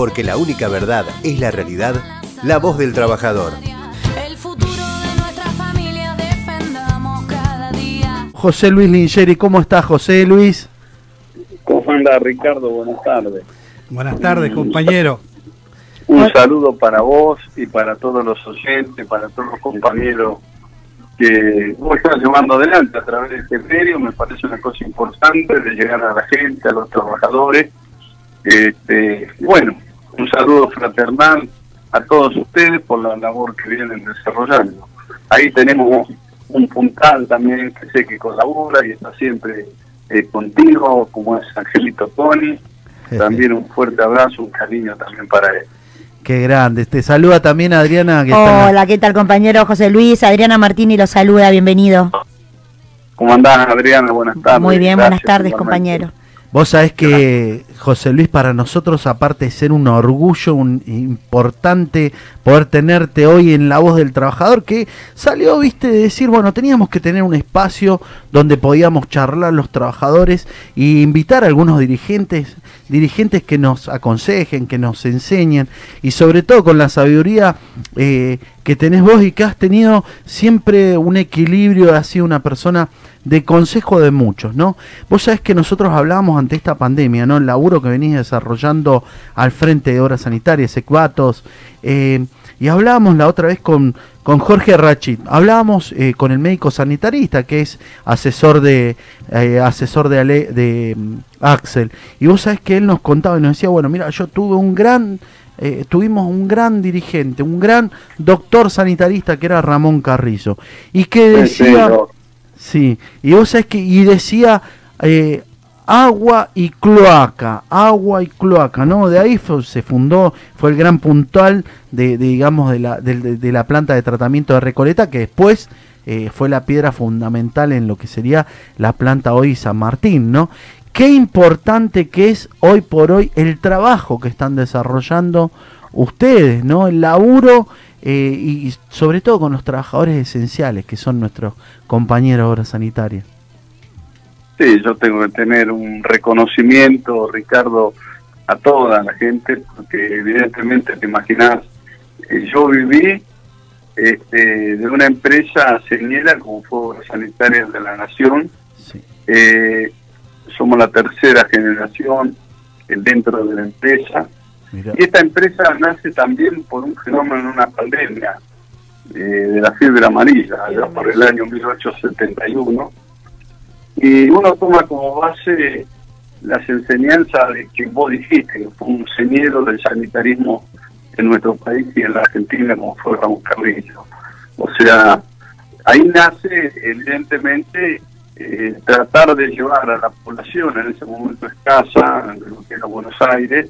porque la única verdad es la realidad, la voz del trabajador. El futuro de nuestra familia defendamos cada día. José Luis Lingeri, ¿cómo estás José Luis? ¿Cómo anda Ricardo? Buenas tardes. Buenas tardes, compañero. Un saludo para vos y para todos los oyentes, para todos los compañeros que vos estás llevando adelante a través de este medio. Me parece una cosa importante de llegar a la gente, a los trabajadores. Este, bueno, un saludo fraternal a todos ustedes por la labor que vienen desarrollando. Ahí tenemos un puntal también que sé que colabora y está siempre eh, contigo, como es Angelito Tony. También un fuerte abrazo, un cariño también para él. Qué grande. Te saluda también Adriana. Que está- Hola, ¿qué tal compañero José Luis? Adriana Martini los saluda, bienvenido. ¿Cómo andás, Adriana? Buenas tardes. Muy bien, buenas Gracias, tardes igualmente. compañero. Vos sabés que, José Luis, para nosotros, aparte de ser un orgullo un, importante poder tenerte hoy en la voz del trabajador, que salió, viste, de decir, bueno, teníamos que tener un espacio donde podíamos charlar los trabajadores y invitar a algunos dirigentes, dirigentes que nos aconsejen, que nos enseñen, y sobre todo con la sabiduría eh, que tenés vos y que has tenido siempre un equilibrio, has sido una persona de consejo de muchos, ¿no? Vos sabés que nosotros hablábamos ante esta pandemia, ¿no? Que venís desarrollando al frente de obras sanitarias, Ecuatos, eh, y hablábamos la otra vez con, con Jorge Rachid, hablábamos eh, con el médico sanitarista, que es asesor de eh, asesor de, Ale- de mm, Axel, y vos sabés que él nos contaba y nos decía, bueno, mira, yo tuve un gran eh, tuvimos un gran dirigente, un gran doctor sanitarista que era Ramón Carrizo, y que decía, sí, y vos sabés que, y decía eh, agua y cloaca, agua y cloaca, ¿no? De ahí fue- se fundó, fue el gran puntual de, digamos, de la, de, la planta de tratamiento de Recoleta, que después eh, fue la piedra fundamental en lo que sería la planta hoy San Martín, ¿no? Qué importante que es hoy por hoy el trabajo que están desarrollando ustedes, ¿no? El laburo eh, y sobre todo con los trabajadores esenciales, que son nuestros compañeros de sanitarias. Sí, yo tengo que tener un reconocimiento, Ricardo, a toda la gente, porque evidentemente te imaginas, eh, yo viví este, de una empresa señera como fue Sanitarias de la Nación. Sí. Eh, somos la tercera generación eh, dentro de la empresa. Y esta empresa nace también por un fenómeno, una pandemia eh, de la fiebre amarilla, allá por el año 1871. Y uno toma como base las enseñanzas de que vos dijiste, que fue un señero del sanitarismo en nuestro país y en la Argentina como fue Ramón Carrillo. O sea, ahí nace evidentemente eh, tratar de llevar a la población en ese momento escasa, de lo que era Buenos Aires,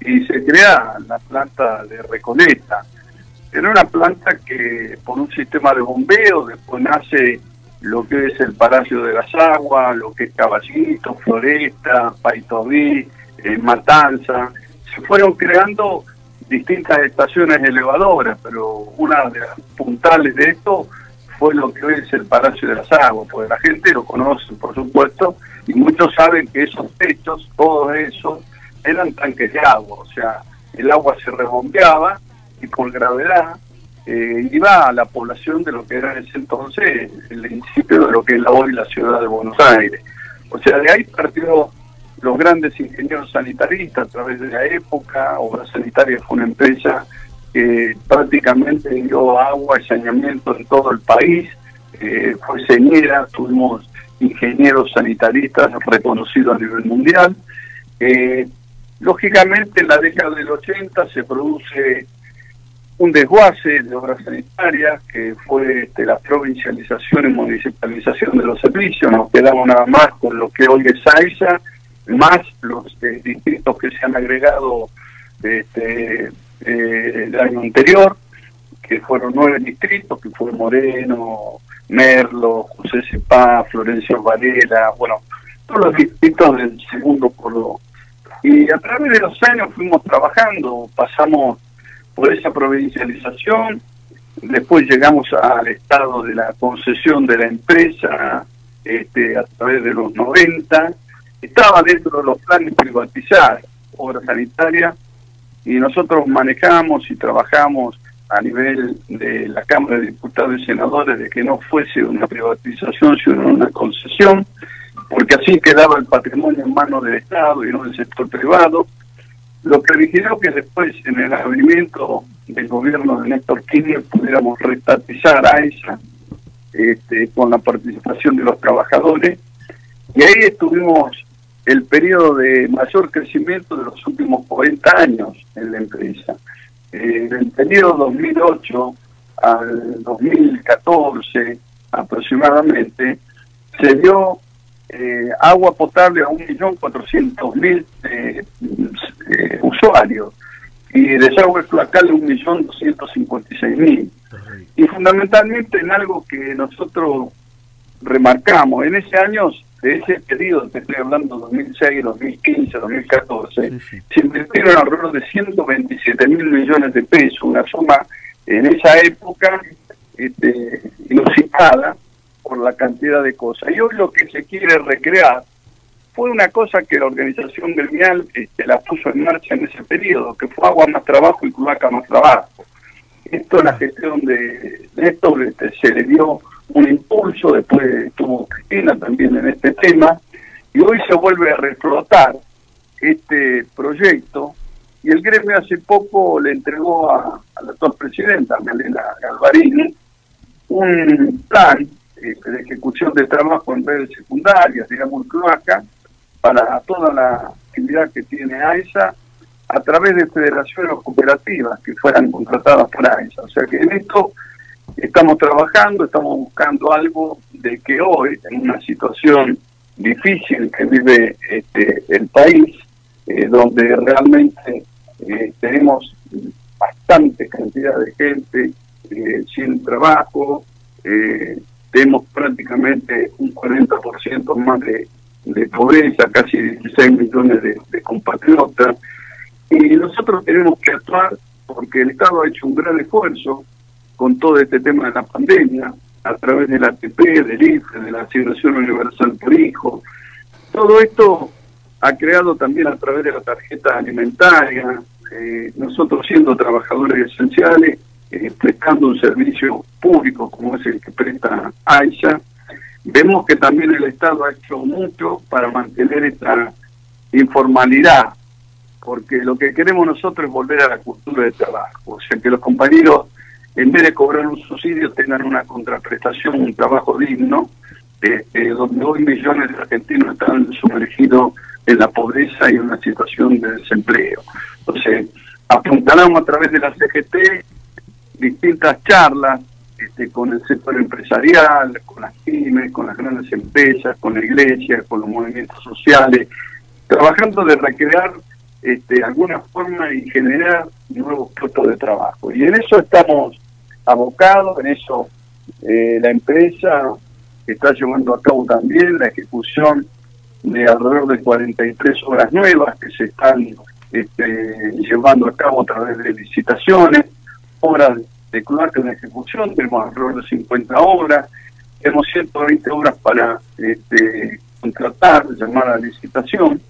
y se crea la planta de Recoleta. Era una planta que por un sistema de bombeo después nace lo que es el Palacio de las Aguas, lo que es Caballito, Floresta, Paitobí, eh, Matanza. Se fueron creando distintas estaciones elevadoras, pero una de las puntales de esto fue lo que es el Palacio de las Aguas, porque la gente lo conoce, por supuesto, y muchos saben que esos techos, todos esos, eran tanques de agua, o sea, el agua se rebombeaba y por gravedad eh, iba a la población de lo que era en ese entonces el municipio de lo que es hoy la ciudad de Buenos Aires. O sea, de ahí partió los grandes ingenieros sanitaristas a través de la época. Obras Sanitarias fue una empresa que prácticamente dio agua y saneamiento en todo el país. Eh, fue señera, tuvimos ingenieros sanitaristas reconocidos a nivel mundial. Eh, lógicamente, en la década del 80 se produce un desguace de obras sanitarias, que fue este, la provincialización y municipalización de los servicios. Nos quedamos nada más con lo que hoy es AISA, más los eh, distritos que se han agregado este, eh, el año anterior, que fueron nueve distritos, que fue Moreno, Merlo, José Cepá, Florencio Varela, bueno, todos los distritos del segundo cordón. Y a través de los años fuimos trabajando, pasamos por esa provincialización, después llegamos al estado de la concesión de la empresa este, a través de los 90, estaba dentro de los planes privatizar obra sanitaria y nosotros manejamos y trabajamos a nivel de la Cámara de Diputados y Senadores de que no fuese una privatización, sino una concesión, porque así quedaba el patrimonio en manos del Estado y no del sector privado, lo que originó que después en el abrimiento del gobierno de Néstor Kirchner pudiéramos restatizar a esa este, con la participación de los trabajadores y ahí estuvimos el periodo de mayor crecimiento de los últimos 40 años en la empresa. Eh, en el periodo 2008 al 2014 aproximadamente se dio eh, agua potable a 1.400.000 eh, eh, usuarios y desagüe cloacal a 1.256.000. Y fundamentalmente en algo que nosotros remarcamos, en ese año, de ese periodo, te estoy hablando 2006, 2015, 2014, Sí, sí. se invirtieron alrededor de 127 mil millones de pesos, una suma en esa época este, inusitada por la cantidad de cosas. Y hoy lo que se quiere recrear fue una cosa que la organización gremial este, la puso en marcha en ese periodo, que fue agua más trabajo y cloaca más trabajo. Esto la gestión de Néstor este, se le dio un impulso, después estuvo Cristina también en este tema, y hoy se vuelve a reflotar este proyecto, y el gremio hace poco le entregó a, a la actual presidenta, Melena Galvarini, un plan eh, de ejecución de trabajo en redes secundarias, digamos, cloaca, para toda la actividad que tiene AISA a través de federaciones cooperativas que fueran contratadas por AISA. O sea que en esto estamos trabajando, estamos buscando algo de que hoy, en una situación difícil que vive este, el país, eh, donde realmente eh, tenemos bastante cantidad de gente sin trabajo, tenemos prácticamente un 40% más de, pobreza, casi 16 millones de, de compatriotas, y nosotros tenemos que actuar porque el Estado ha hecho un gran esfuerzo con todo este tema de la pandemia, a través del ATP, del IFE, de la asignación universal por hijo. Todo esto ha creado también a través de la tarjeta alimentaria, eh, nosotros siendo trabajadores esenciales, eh, prestando un servicio público como es el que presta AISA, vemos que también el Estado ha hecho mucho para mantener esta informalidad, porque lo que queremos nosotros es volver a la cultura de trabajo, o sea que los compañeros en vez de cobrar un subsidio tengan una contraprestación, un trabajo digno, eh, donde hoy millones de argentinos están sumergidos en la pobreza y en una situación de desempleo. Entonces, apuntaremos a través de la CGT distintas charlas este, con el sector empresarial, con las pymes, con las grandes empresas, con la iglesia, con los movimientos sociales, trabajando de recrear este, alguna forma y generar nuevos puestos de trabajo. Y en eso estamos abocados, en eso eh, la empresa está llevando a cabo también la ejecución de alrededor de 43 obras nuevas que se están este, llevando a cabo a través de licitaciones, obras de cloaca en ejecución, tenemos alrededor de 50 obras, tenemos 120 obras para este, contratar, llamar a licitación,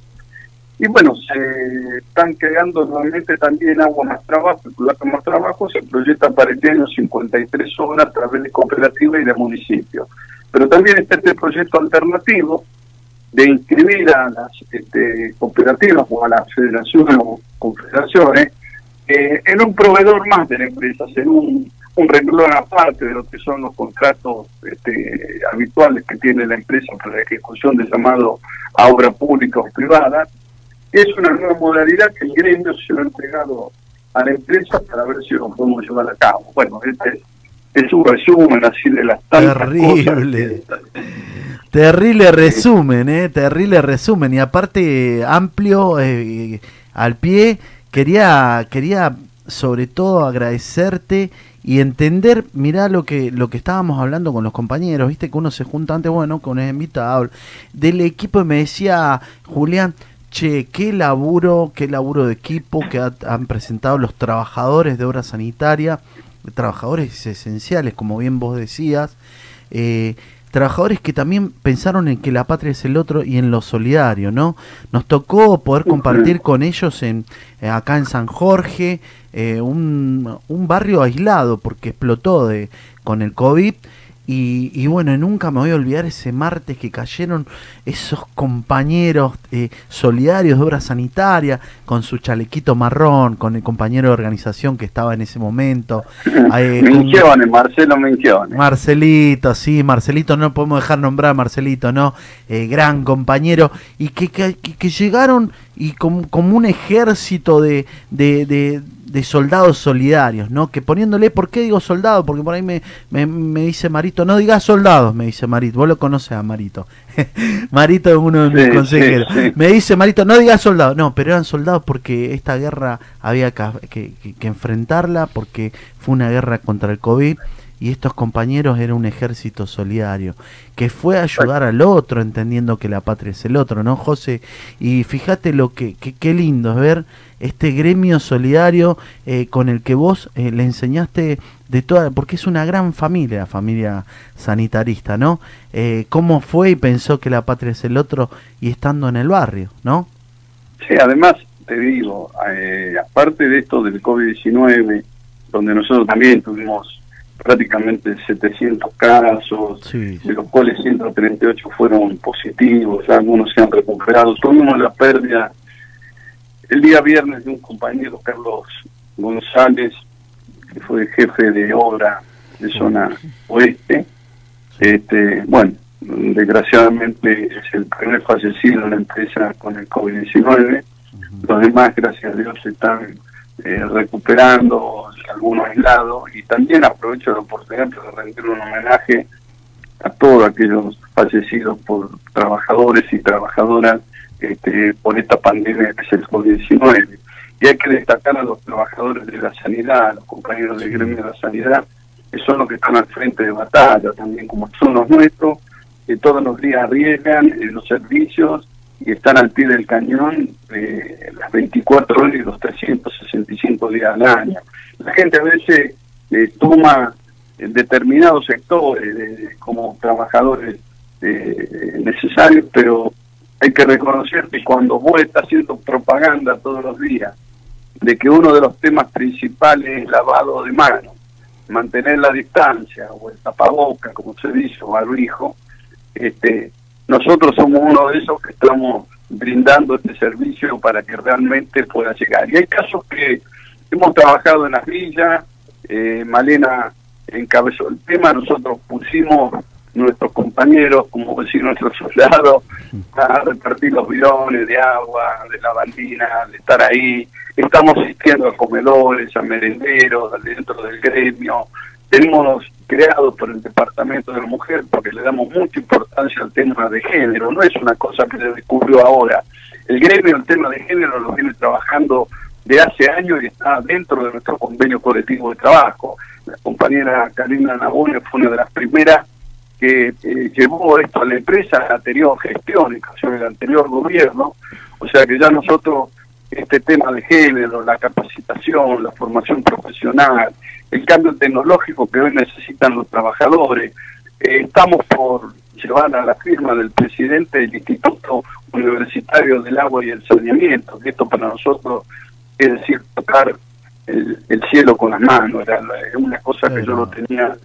y bueno, se están creando nuevamente también agua más trabajo, cloaca más trabajo, se proyecta para este año 53 obras a través de cooperativas y de municipios. Pero también está este proyecto alternativo de inscribir a las este, cooperativas o a las federaciones o confederaciones eh, en un proveedor más de la empresa, en un, un renglón aparte de lo que son los contratos este, habituales que tiene la empresa para la ejecución de llamado a obra pública o privada. Es una nueva modalidad que el gremio se lo ha entregado a la empresa para ver si lo podemos llevar a cabo. Bueno, este es, es un resumen así de las tantas Terrible. cosas. que- Terrible resumen, eh, terrible resumen y aparte amplio eh, al pie. Quería, quería sobre todo agradecerte y entender, mirá lo que lo que estábamos hablando con los compañeros, viste que uno se junta antes, bueno, con el invitado del equipo y me decía Julián, che, qué laburo, qué laburo de equipo que ha- han presentado los trabajadores de obra sanitaria, trabajadores esenciales, como bien vos decías. Eh, trabajadores que también pensaron en que la patria es el otro y en lo solidario, ¿no? Nos tocó poder compartir con ellos en eh, acá en San Jorge, eh, un, un barrio aislado porque explotó de, con el COVID. Y, y bueno, nunca me voy a olvidar ese martes que cayeron esos compañeros eh, solidarios de obra sanitaria, con su chalequito marrón, con el compañero de organización que estaba en ese momento. eh, con- Marcelo Minchione. Marcelito, sí, Marcelito, no podemos dejar nombrar a Marcelito, ¿no? Eh, gran compañero, y que, que, que- que llegaron y como, como un ejército de, de, de- de soldados solidarios, ¿no? Que poniéndole, ¿por qué digo soldado? Porque por ahí me, me, me dice Marito, no digas soldados, me dice Marito, vos lo conoces a Marito. Marito es uno de mis Sí, consejeros. sí, sí. Me dice Marito, no digas soldados, no, pero eran soldados porque esta guerra había que, que- enfrentarla, porque fue una guerra contra el COVID y estos compañeros eran un ejército solidario que fue a ayudar al otro entendiendo que la patria es el otro, ¿no, José? Y fíjate lo que, que- qué lindo es ver este gremio solidario eh, con el que vos eh, le enseñaste de toda, porque es una gran familia, la familia sanitarista, ¿no? Eh, ¿Cómo fue y pensó que la patria es el otro y estando en el barrio, ¿no? Sí, además, te digo, eh, aparte de esto del COVID-19, donde nosotros también tuvimos prácticamente 700 casos, Sí, de los cuales 138 fueron positivos, algunos se han recuperado. Tuvimos la pérdida el día viernes de un compañero, Carlos González, que fue jefe de obra de zona oeste. Este, bueno, desgraciadamente es el primer fallecido en la empresa con el COVID-19. Los demás, gracias a Dios, se están eh, recuperando, algunos aislados, y también aprovecho la oportunidad para rendir un homenaje a todos aquellos fallecidos por trabajadores y trabajadoras este, por esta pandemia que es el COVID-19. Y hay que destacar a los trabajadores de la sanidad, a los compañeros del gremio de la sanidad, que son los que están al frente de batalla, también como son los nuestros, que todos los días arriesgan en los servicios y están al pie del cañón eh, las 24 horas y los 365 días al año. La gente a veces eh, toma en determinados sectores de- como trabajadores eh, necesarios, pero hay que reconocer que cuando vos estás haciendo propaganda todos los días de que uno de los temas principales es lavado de manos, mantener la distancia o el tapaboca, como se dice, o barbijo, este, nosotros somos uno de esos que estamos brindando este servicio para que realmente pueda llegar. Y hay casos que hemos trabajado en las villas, eh, Malena encabezó el tema, nosotros pusimos nuestros compañeros, como decir nuestros soldados, a repartir los bidones de agua, de lavandina, de estar ahí. Estamos asistiendo a comedores, a merenderos, dentro del gremio. Tenemos creado por el Departamento de la Mujer, porque le damos mucha importancia al tema de género, no es una cosa que se descubrió ahora. El gremio, el tema de género, lo viene trabajando de hace años y está dentro de nuestro convenio colectivo de trabajo. La compañera Karina Nabone fue una de las primeras que eh, llevó esto a la empresa la anterior gestión, incluso en el anterior gobierno. O sea que ya nosotros, este tema de género, la capacitación, la formación profesional, el cambio tecnológico que hoy necesitan los trabajadores, eh, estamos por llevar a la firma del presidente del Instituto Universitario del Agua y el Saneamiento, que esto para nosotros es decir, tocar el, el cielo con las manos, era una cosa que yo lo tenía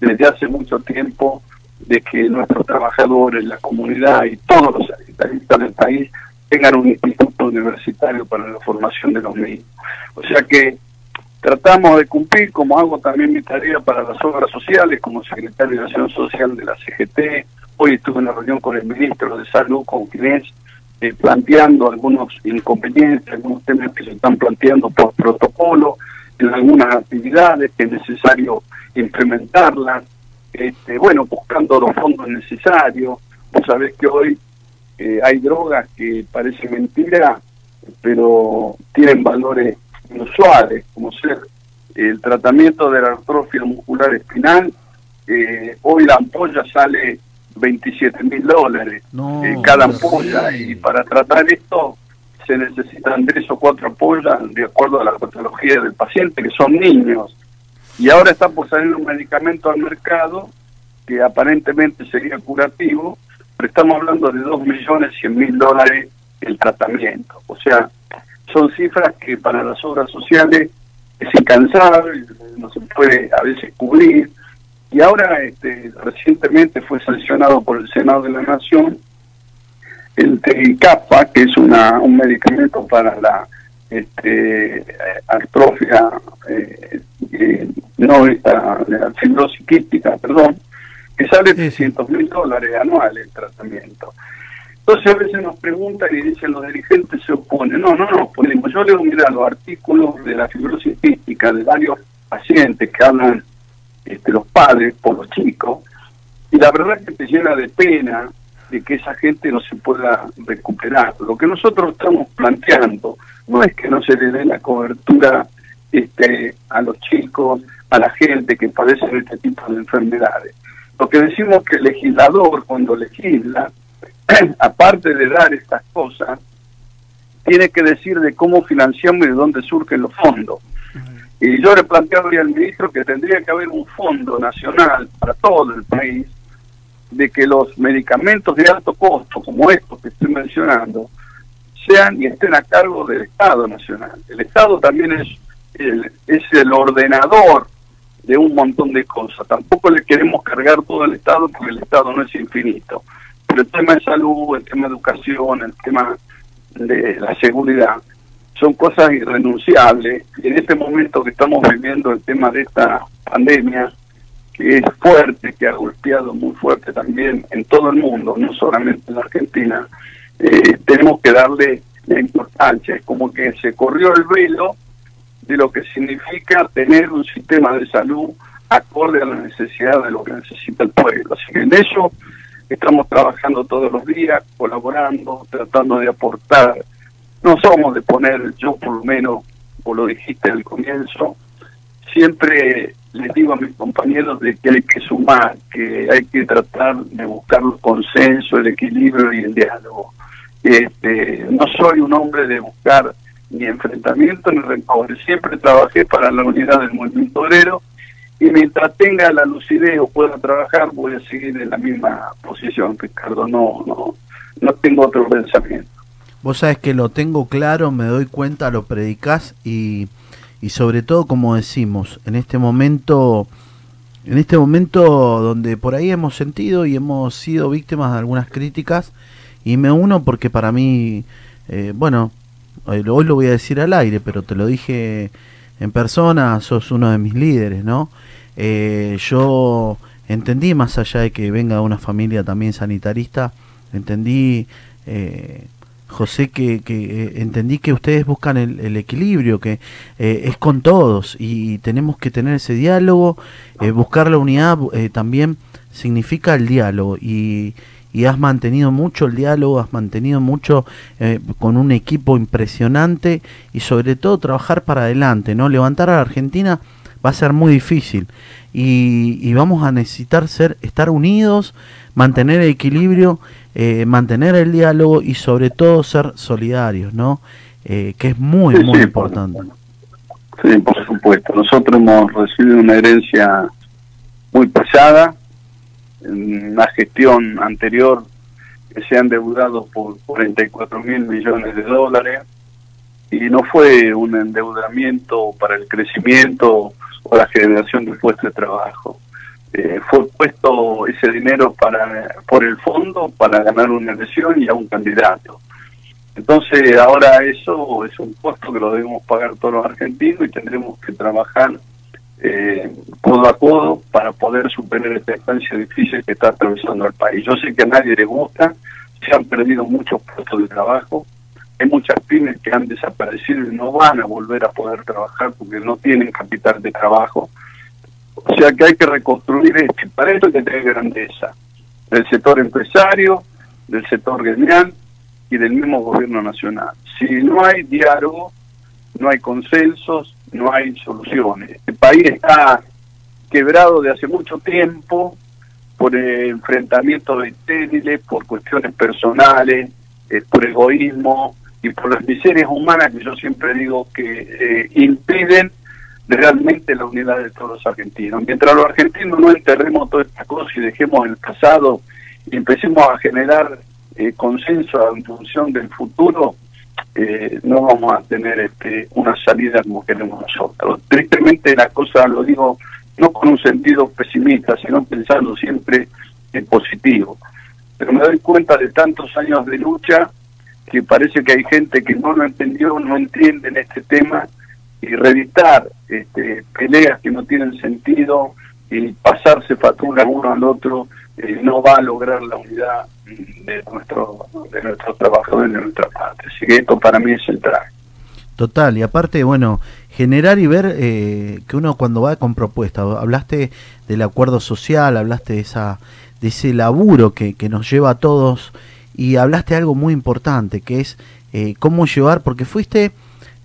desde hace mucho tiempo, de que nuestros trabajadores, la comunidad y todos los sanitaristas del país tengan un instituto universitario para la formación de los mismos. O sea que tratamos de cumplir, como hago también mi tarea para las obras sociales, como secretario de Acción Social de la CGT. Hoy estuve en una reunión con el ministro de Salud, con Ginés, eh, planteando algunos inconvenientes, algunos temas que se están planteando por protocolo, en algunas actividades que es necesario implementarlas, este, bueno, buscando los fondos necesarios. Vos sabés que hoy eh, hay drogas que parecen mentira, pero tienen valores inusuales, como ser el tratamiento de la atrofia muscular espinal. eh, hoy la ampolla sale 27 mil dólares No, eh, cada ampolla y para tratar esto se necesitan tres o cuatro ampollas de acuerdo a la patología del paciente, que son niños. Y ahora está por salir un medicamento al mercado que aparentemente sería curativo, pero estamos hablando de 2 millones 100 mil dólares el tratamiento. O sea, son cifras que para las obras sociales es incansable, no se puede a veces cubrir. Y ahora, este, recientemente fue sancionado por el Senado de la Nación el TICAPA, que es una, un medicamento para la este, atrofia, eh, eh, no, esta, la fibrosis quística, perdón, que sale 300 mil dólares anuales el tratamiento. Entonces a veces nos preguntan y dicen los dirigentes se oponen. No, no no, ponemos. Yo leo, mira, los artículos de la fibrosis quística de varios pacientes que hablan este, los padres por los chicos, y la verdad es que te llena de pena de que esa gente no se pueda recuperar. Lo que nosotros estamos planteando no es que no se le dé la cobertura este, a los chicos, a la gente que padece este tipo de enfermedades. Lo que decimos es que el legislador cuando legisla, aparte de dar estas cosas, tiene que decir de cómo financiamos y de dónde surgen los fondos. Y yo le planteaba al ministro que tendría que haber un fondo nacional para todo el país de que los medicamentos de alto costo, como estos que estoy mencionando, sean y estén a cargo del Estado Nacional. El Estado también es el, es el ordenador de un montón de cosas. Tampoco le queremos cargar todo al Estado porque el Estado no es infinito. Pero el tema de salud, el tema de educación, el tema de la seguridad, son cosas irrenunciables. Y en este momento que estamos viviendo el tema de esta pandemia, que es fuerte, que ha golpeado muy fuerte también en todo el mundo, no solamente en Argentina, eh, tenemos que darle la importancia. Es como que se corrió el velo de lo que significa tener un sistema de salud acorde a la necesidad de lo que necesita el pueblo. Así que en eso estamos trabajando todos los días, colaborando, tratando de aportar. No somos de poner, yo por lo menos, como lo dijiste al comienzo, siempre les digo a mis compañeros de que hay que sumar, que hay que tratar de buscar el consenso, el equilibrio y el diálogo. Este, no soy un hombre de buscar ni enfrentamiento ni rencor, siempre trabajé para la unidad del movimiento obrero y mientras tenga la lucidez o pueda trabajar voy a seguir en la misma posición, Ricardo, no, no, no tengo otro pensamiento. Vos sabés que lo tengo claro, me doy cuenta, lo predicás y y sobre todo como decimos en este momento en este momento donde por ahí hemos sentido y hemos sido víctimas de algunas críticas y me uno porque para mí eh, bueno hoy lo voy a decir al aire pero te lo dije en persona sos uno de mis líderes no eh, yo entendí más allá de que venga de una familia también sanitarista entendí eh, José, que, que eh, entendí que ustedes buscan el, equilibrio, que eh, es con todos y tenemos que tener ese diálogo, eh, buscar la unidad también significa el diálogo y, y, has mantenido mucho el diálogo, has mantenido mucho con un equipo impresionante y sobre todo trabajar para adelante, ¿no? Levantar a la Argentina va a ser muy difícil y, y vamos a necesitar ser, estar unidos, mantener el equilibrio eh, mantener el diálogo y sobre todo ser solidarios, ¿no? Eh, que es muy, muy importante. sí, por supuesto. Nosotros hemos recibido una herencia muy pesada, en una gestión anterior que se han endeudado por 44 mil millones de dólares y no fue un endeudamiento para el crecimiento o la generación de puestos de trabajo eh, fue puesto ese dinero para por el fondo para ganar una elección y a un candidato. Entonces ahora eso es un costo que lo debemos pagar todos los argentinos y tendremos que trabajar eh, codo a codo para poder superar esta estancia difícil que está atravesando el país. Yo sé que a nadie le gusta, se han perdido muchos puestos de trabajo, hay muchas pymes que han desaparecido y no van a volver a poder trabajar porque no tienen capital de trabajo o sea que hay que reconstruir este. Para esto hay que tener grandeza del sector empresario, del sector gremial y del mismo gobierno nacional. Si no hay diálogo, no hay consensos, no hay soluciones. El país está quebrado de hace mucho tiempo por enfrentamientos estériles, por cuestiones personales, eh, por egoísmo y por las miserias humanas que yo siempre digo que eh, impiden realmente la unidad de todos los argentinos. Mientras los argentinos no enterremos toda esta cosa y dejemos el pasado y empecemos a generar eh, consenso en función del futuro, eh, no vamos a tener este, una salida como queremos nosotros. Tristemente la cosa lo digo no con un sentido pesimista, sino pensando siempre en positivo. Pero me doy cuenta de tantos años de lucha que parece que hay gente que no lo entendió, no entiende en este tema y reeditar este, peleas que no tienen sentido y pasarse factura uno al otro eh, no va a lograr la unidad de nuestro de nuestros trabajadores de nuestra parte. Así que esto para mí es central. Total, y aparte, bueno, generar y ver eh, que uno cuando va con propuestas, hablaste del acuerdo social, hablaste de, esa, de ese laburo que, que nos lleva a todos y hablaste algo muy importante, que es eh, cómo llevar, porque fuiste,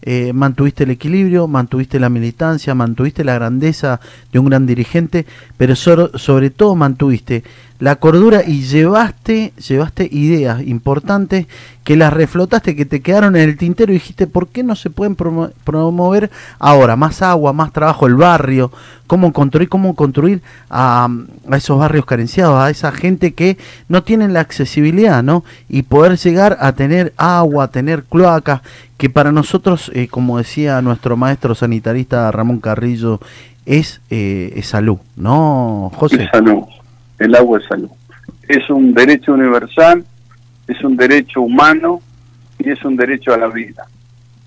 eh, mantuviste el equilibrio, mantuviste la militancia, mantuviste la grandeza de un gran dirigente, pero sobre todo mantuviste la cordura y llevaste, llevaste ideas importantes que las reflotaste, que te quedaron en el tintero y dijiste, ¿por qué no se pueden promo- promover ahora? Más agua, más trabajo, el barrio, cómo construir, cómo construir a, a esos barrios carenciados, a esa gente que no tienen la accesibilidad, ¿no? Y poder llegar a tener agua, tener cloacas, que para nosotros, eh, como decía nuestro maestro sanitarista Ramón Carrillo, es, eh, es salud, ¿no, José? Salud, el agua es salud. Es un derecho universal, es un derecho humano y es un derecho a la vida.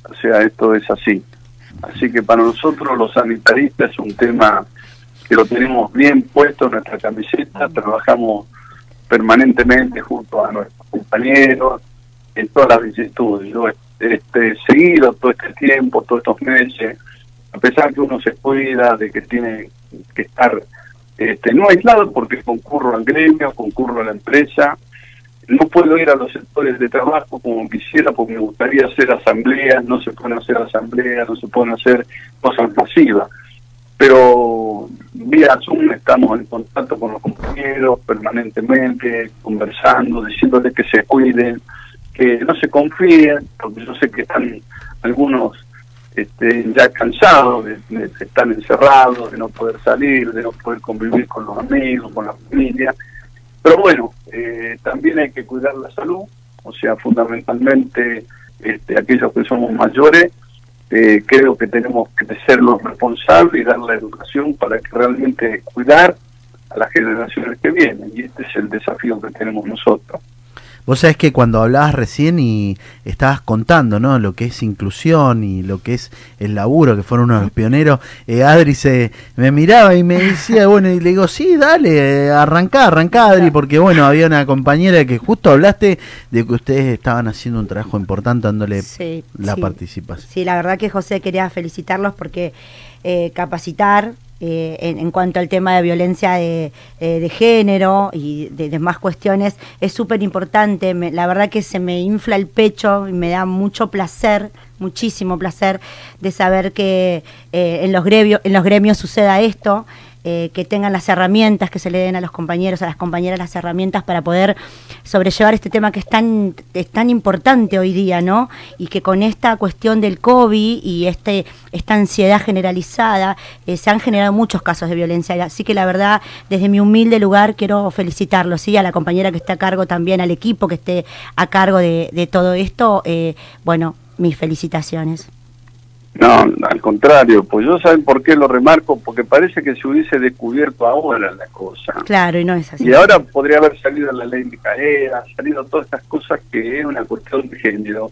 O sea, esto es así. Así que para nosotros los sanitaristas es un tema que lo tenemos bien puesto en nuestra camiseta, trabajamos permanentemente junto a nuestros compañeros en todas las vicisitudes. Yo este, seguido todo este tiempo, todos estos meses, a pesar que uno se cuida de que tiene que estar este, no aislado porque concurro al gremio, concurro a la empresa, no puedo ir a los sectores de trabajo como quisiera porque me gustaría hacer asambleas, no se pueden hacer asambleas, no se pueden hacer cosas masivas. Pero vía Zoom estamos en contacto con los compañeros permanentemente, conversando, diciéndoles que se cuiden, que no se confíen, porque yo sé que están algunos este, ya cansados de, de estar encerrados, de no poder salir, de no poder convivir con los amigos, con la familia. Pero bueno, eh, también hay que cuidar la salud, o sea, fundamentalmente este, aquellos que somos mayores, eh, creo que tenemos que ser los responsables y dar la educación para que realmente cuidar a las generaciones que vienen. Y este es el desafío que tenemos nosotros. Vos sabés que cuando hablabas recién y estabas contando, ¿no? Lo que es inclusión y lo que es el laburo, que fueron uno de los pioneros, eh, Adri se me miraba y me decía, bueno, y le digo, sí, dale, arrancá, arrancá, Adri, porque bueno, había una compañera que justo hablaste de que ustedes estaban haciendo un trabajo importante dándole Sí, la sí. participación. Sí, la verdad que José quería felicitarlos porque eh, capacitar eh, en, en cuanto al tema de violencia de, eh, de género y de demás cuestiones es súper importante. La verdad que se me infla el pecho y me da mucho placer, muchísimo placer de saber que eh, en, los gremios, en los gremios suceda esto. Eh, que tengan las herramientas, que se le den a los compañeros, a las compañeras las herramientas para poder sobrellevar este tema que es tan, es tan importante hoy día, ¿no? Y que con esta cuestión del COVID y este, esta ansiedad generalizada, eh, se han generado muchos casos de violencia. Así que la verdad, desde mi humilde lugar, quiero felicitarlo, ¿sí? A la compañera que está a cargo también, al equipo que esté a cargo de, de todo esto. eh, bueno, mis felicitaciones. No, al contrario, pues yo saben por qué lo remarco, porque parece que se hubiese descubierto ahora la cosa. Claro, y no es así. Y ahora podría haber salido la ley Micaela, salido todas estas cosas que es una cuestión de género.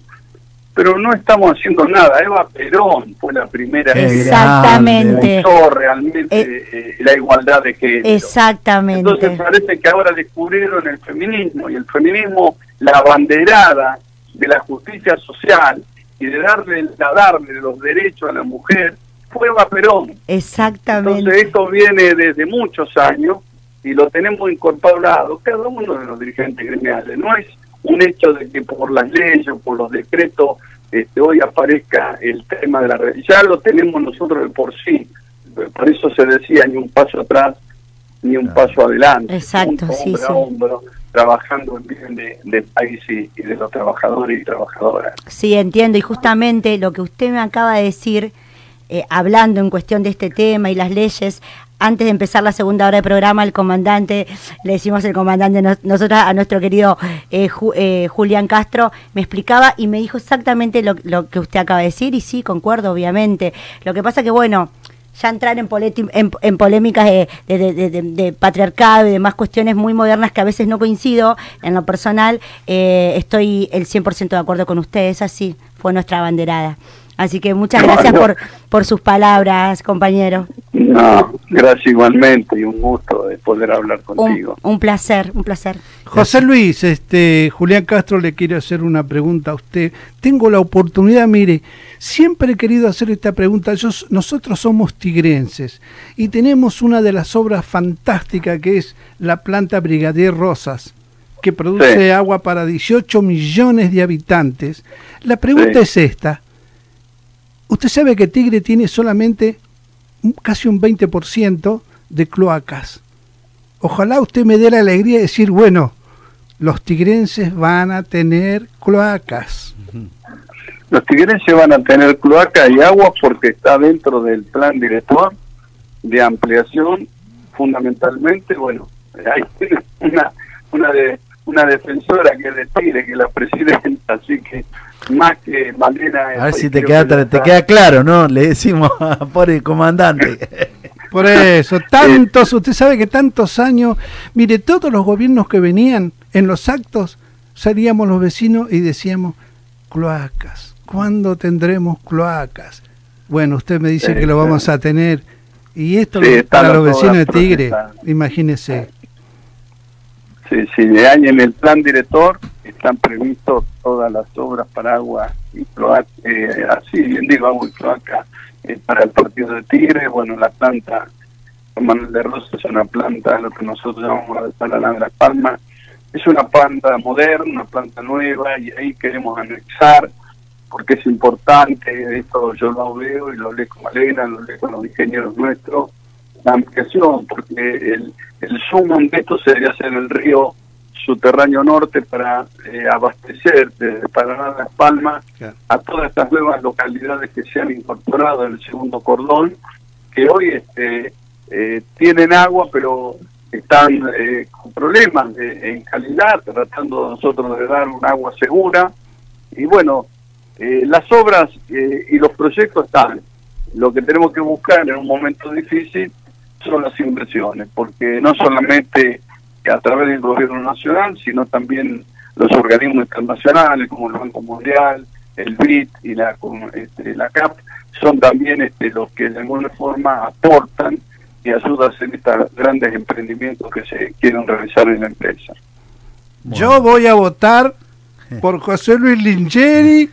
Pero no estamos haciendo nada. Eva Perón fue la primera Qué que Exactamente. impulsó realmente Eh, eh, la igualdad de género. Exactamente. Entonces parece que ahora descubrieron el feminismo y el feminismo, la banderada de la justicia social y de darle, la darle los derechos a la mujer fue Eva Perón. Exactamente. Entonces esto viene desde muchos años y lo tenemos incorporado cada uno de los dirigentes gremiales. No es un hecho de que por las leyes o por los decretos este, hoy aparezca el tema de la. Ya lo tenemos nosotros de por sí. Por eso se decía ni un paso atrás ni un paso adelante. Exacto, sí, hombro a sí. hombro, trabajando en bien de- del país y, y de los trabajadores y trabajadoras. Sí, entiendo. Y justamente lo que usted me acaba de decir eh, hablando en cuestión de este tema y las leyes. Antes de empezar la segunda hora de programa, el comandante, le decimos el comandante, nos- nosotros a nuestro querido eh, Ju- eh, Julián Castro, me explicaba y me dijo exactamente lo, lo que usted acaba de decir, y sí, concuerdo, obviamente. Lo que pasa que, bueno, ya entrar en, en, en polémicas de patriarcado y demás cuestiones muy modernas que a veces no coincido en lo personal, eh, estoy el 100% de acuerdo con ustedes, así fue nuestra banderada. Así que muchas No, gracias no. por, por sus palabras, compañero. No, gracias igualmente y un gusto de poder hablar Un, contigo. un placer, un placer. José Luis, este Julián Castro le quiere hacer una pregunta a usted. Tengo la oportunidad, mire, siempre he querido hacer esta pregunta. Yo- nosotros somos tigrenses y tenemos una de las obras fantásticas que es la planta Brigadier Rosas, que produce Sí. agua para 18 millones de habitantes. La pregunta Sí. es esta. Usted sabe que Tigre tiene solamente casi un 20% de cloacas. Ojalá usted me dé la alegría de decir, bueno, los tigrenses van a tener cloacas. Los tigrenses van a tener cloaca y agua porque está dentro del plan director de ampliación, fundamentalmente, bueno, hay una, una, de, una defensora que es de Tigre, que la presidenta, así que más que Malena... A ver si te queda, que te queda claro, ¿no? Le decimos por el comandante. Por eso, tantos, usted sabe que tantos años, mire, todos los gobiernos que venían en los actos, salíamos los vecinos y decíamos, cloacas, ¿cuándo tendremos cloacas? Bueno, usted me dice Sí, que lo vamos a tener. Y esto Sí, lo- están para los vecinos de Tigre, imagínese. De año en el plan director están previstos todas las obras para agua y cloaca, eh, así digo, agua y cloaca eh, para el partido de Tigre. Bueno, la planta Manuel de Rosa es una planta, lo que nosotros llamamos la Salada de las Palmas, es una planta moderna, una planta nueva y ahí queremos anexar porque es importante, esto yo lo veo y lo leo con Malena, lo leo con los ingenieros nuestros, la ampliación, porque el, el de esto sería hacer el río subterráneo norte para eh, abastecer desde Paraná Las Palmas Claro. a todas estas nuevas localidades que se han incorporado en el segundo cordón, que hoy este, eh, tienen agua, pero están eh, con problemas de- en calidad, tratando nosotros de dar un agua segura. Y bueno, eh, las obras eh, y los proyectos están. Lo que tenemos que buscar en un momento difícil son las inversiones, porque no solamente a través del gobierno nacional, sino también los organismos internacionales como el Banco Mundial, el BID y la, este, CAP, son también este, los que de alguna forma aportan y ayudan a hacer estos grandes emprendimientos que se quieren realizar en la empresa. Yo voy a votar por José Luis Lingeri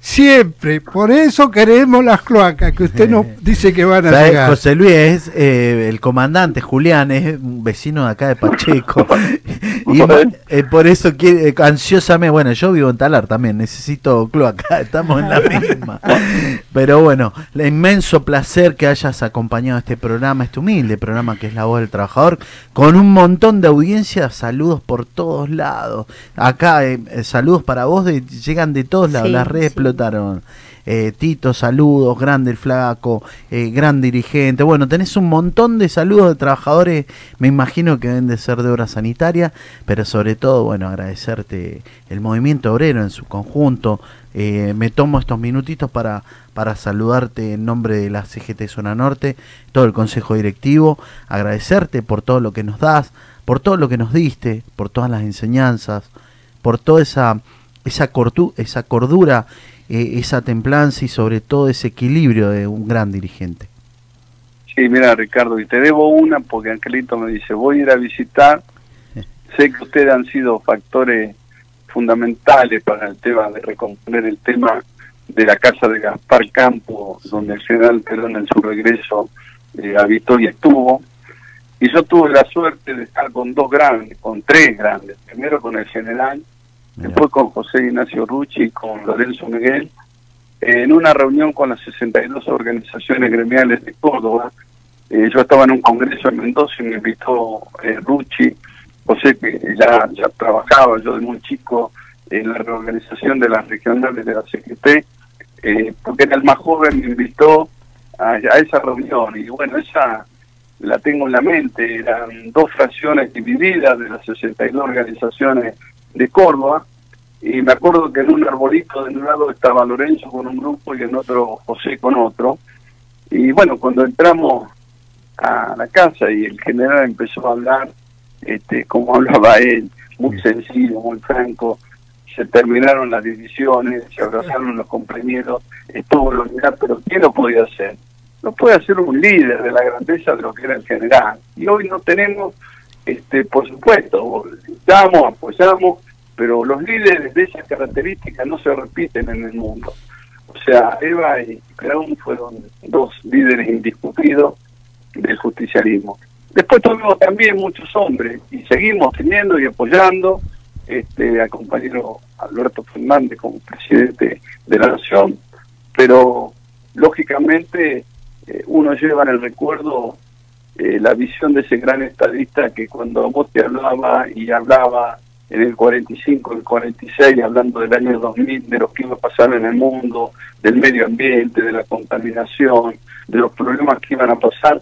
siempre. Por eso queremos las cloacas que usted nos dice que van a ¿Sabes? llegar. José Luis es eh, el comandante, Julián es un vecino de acá de Pacheco. y eh, por eso quiere eh, ansiosamente, bueno, yo vivo en Talar también, necesito cloaca, estamos en la misma. Pero bueno, el inmenso placer que hayas acompañado este programa, este humilde programa que es La Voz del Trabajador, con un montón de audiencia, saludos por todos lados. Acá, eh, eh, saludos para vos, de- llegan de todos lados, Sí, las redes sí. explotaron. Eh, Tito, saludos, grande el flaco, eh, gran dirigente. Bueno, tenés un montón de saludos de trabajadores, me imagino que deben de ser de obra sanitaria, pero sobre todo, bueno, agradecerte el movimiento obrero en su conjunto. Eh, me tomo estos minutitos para, para saludarte en nombre de la CGT Zona Norte, todo el consejo directivo, agradecerte por todo lo que nos das, por todo lo que nos diste, por todas las enseñanzas, por toda esa, esa, cortu- esa cordura, eh, esa templanza y sobre todo ese equilibrio de un gran dirigente. Sí, mira Ricardo, y te debo una porque Angelito me dice, voy a ir a visitar, sé que ustedes han sido factores fundamentales para el tema de recomponer el tema de la casa de Gaspar Campo, donde el general Perón en su regreso eh, habitó y estuvo. Y yo tuve la suerte de estar con dos grandes, con tres grandes, primero con el general. Después con José Ignacio Rucci y con Lorenzo Miguel, en una reunión con las 62 organizaciones gremiales de Córdoba. Eh, yo estaba en un congreso en Mendoza y me invitó eh, Rucci, José que ya, ya trabajaba, yo de muy chico, en la reorganización de las regionales de la CGT, eh, porque era el más joven, me invitó a, a esa reunión. Y bueno, esa la tengo en la mente, eran dos fracciones divididas de las 62 organizaciones de Córdoba, y me acuerdo que en un arbolito de un lado estaba Lorenzo con un grupo y en otro José con otro, y bueno, cuando entramos a la casa y el general empezó a hablar, este, como hablaba él, muy sencillo, muy franco, se terminaron las divisiones, se abrazaron los compañeros, estuvo la unidad, pero ¿quién lo podía hacer? No puede ser un líder de la grandeza de lo que era el general. Y hoy no tenemos, este, por supuesto, luchamos, apoyamos, pero los líderes de esas características no se repiten en el mundo. O sea, Eva y Perón fueron dos líderes indiscutidos del justicialismo. Después tuvimos también muchos hombres y seguimos teniendo y apoyando este, al compañero Alberto Fernández como presidente de la Nación, pero lógicamente eh, uno lleva en el recuerdo eh, la visión de ese gran estadista que cuando vos te hablaba y hablaba en el 45, el 46, hablando del año 2000, de lo que iba a pasar en el mundo, del medio ambiente, de la contaminación, de los problemas que iban a pasar,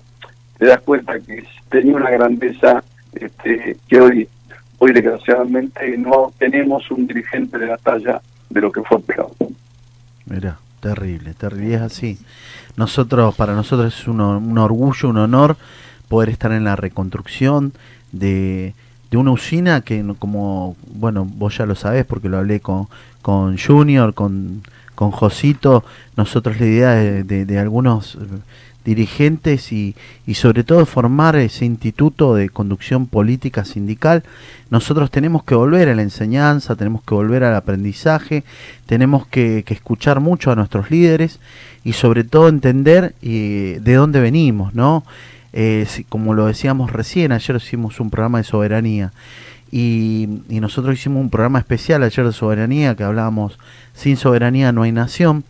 te das cuenta que tenía una grandeza este, que hoy, hoy desgraciadamente no tenemos un dirigente de la talla de lo que fue Perón. Mira, terrible, terrible, es así. Nosotros, para nosotros es un, un orgullo, un honor poder estar en la reconstrucción de, de una usina que, como, bueno, vos ya lo sabés porque lo hablé con, con Junior, con, con Josito, nosotros la idea de, de- de algunos eh, dirigentes y, y sobre todo formar ese instituto de conducción política sindical, nosotros tenemos que volver a la enseñanza, tenemos que volver al aprendizaje, tenemos que, que escuchar mucho a nuestros líderes y sobre todo entender eh, de dónde venimos, ¿no? Eh, si- como lo decíamos recién, ayer hicimos un programa de soberanía y, y nosotros hicimos un programa especial ayer de soberanía que hablábamos sin soberanía no hay nación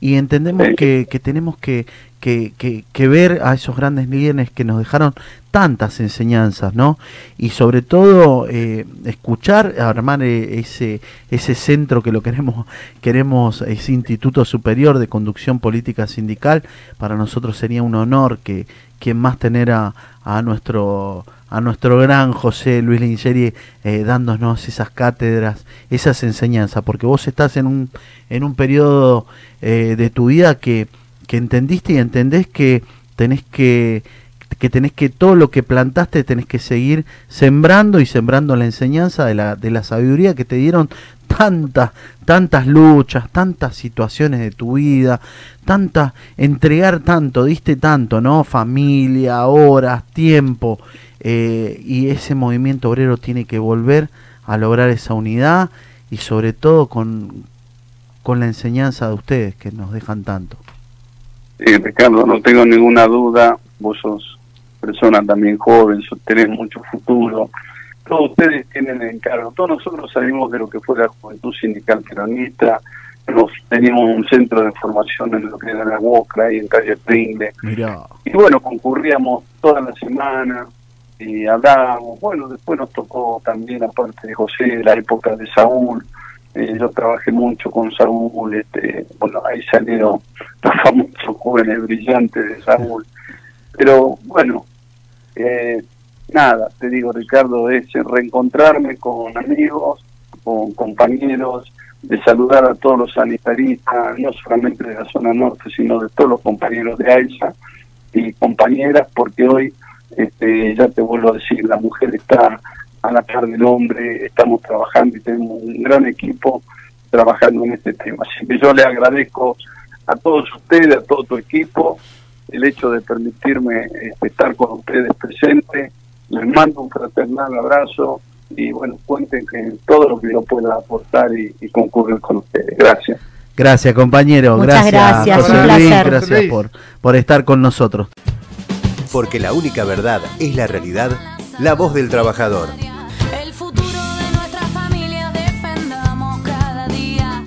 y entendemos que, que tenemos que, que, ver a esos grandes líderes que nos dejaron tantas enseñanzas, ¿no? Y sobre todo eh, escuchar, armar eh, ese, ese centro que lo queremos, queremos, ese Instituto Superior de Conducción Política Sindical, para nosotros sería un honor que quien más tener a, nuestro a nuestro gran José Luis Lingeri eh, dándonos esas cátedras, esas enseñanzas, porque vos estás en un, en un periodo de tu vida que, que entendiste y entendés que tenés que que tenés que todo lo que plantaste tenés que seguir sembrando y sembrando la enseñanza de la, de la sabiduría que te dieron tantas, tantas luchas, tantas situaciones de tu vida, tanta, entregar tanto, diste tanto, ¿no? Familia, horas, tiempo, eh, y ese movimiento obrero tiene que volver a lograr esa unidad y sobre todo con, con la enseñanza de ustedes que nos dejan tanto. Sí, Ricardo, no tengo ninguna duda, vos sos persona también joven, tenés mucho futuro, todos ustedes tienen encargo, todos nosotros salimos de lo que fue la Juventud Sindical Peronista, nos teníamos un centro de formación en lo que era la UOCRA y en calle Pringle, y bueno, concurríamos toda la semana y hablábamos, bueno, después nos tocó también, aparte de José, la época de Saúl, eh, yo trabajé mucho con Saúl, este, bueno, ahí salieron los famosos jóvenes brillantes de Saúl, pero bueno, eh, nada, te digo Ricardo, es reencontrarme con amigos, con compañeros, de saludar a todos los sanitaristas, no solamente de la zona norte, sino de todos los compañeros de AISA y compañeras, porque hoy, este, ya te vuelvo a decir, la mujer está a la par del hombre, estamos trabajando y tenemos un gran equipo trabajando en este tema. Así que yo le agradezco a todos ustedes, a todo tu equipo, el hecho de permitirme este, estar con ustedes presentes. Les mando un fraternal abrazo y bueno, cuenten que todo lo que yo pueda aportar y, y concurrir con ustedes. Gracias. Gracias compañero, Muchas gracias, gracias, José un Luis, placer. gracias por, por estar con nosotros. Porque la única verdad es la realidad, la voz del trabajador.